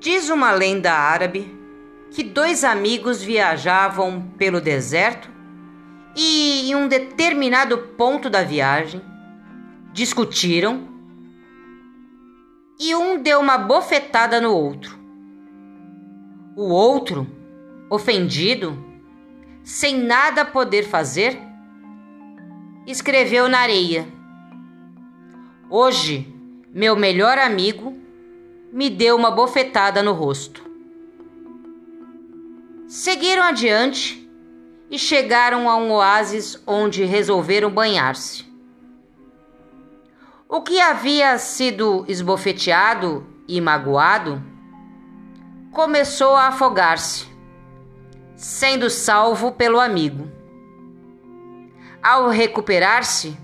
Diz uma lenda árabe que dois amigos viajavam pelo deserto e, em um determinado ponto da viagem, discutiram e um deu uma bofetada no outro. O outro, ofendido, sem nada poder fazer, escreveu na areia: Hoje, meu melhor amigo me deu uma bofetada no rosto. Seguiram adiante e chegaram a um oásis onde resolveram banhar-se. O que havia sido esbofeteado e magoado começou a afogar-se, sendo salvo pelo amigo. Ao recuperar-se,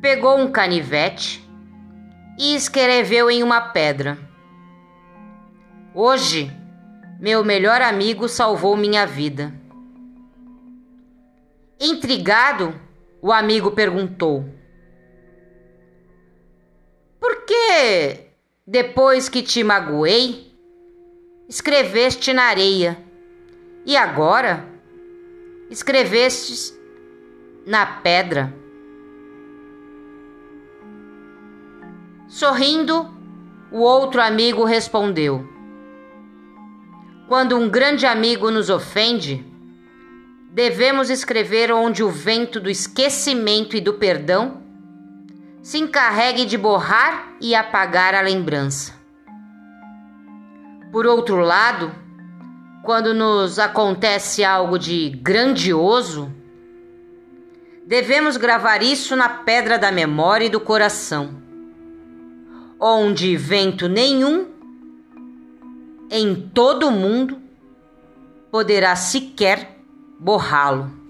pegou um canivete e escreveu em uma pedra: Hoje, meu melhor amigo salvou minha vida. Intrigado, o amigo perguntou: Por que, depois que te magoei, escreveste na areia e agora escrevestes na pedra? Sorrindo, o outro amigo respondeu: Quando um grande amigo nos ofende, devemos escrever onde o vento do esquecimento e do perdão se encarregue de borrar e apagar a lembrança. Por outro lado, quando nos acontece algo de grandioso, devemos gravar isso na pedra da memória e do coração onde vento nenhum em todo o mundo poderá sequer borrá-lo.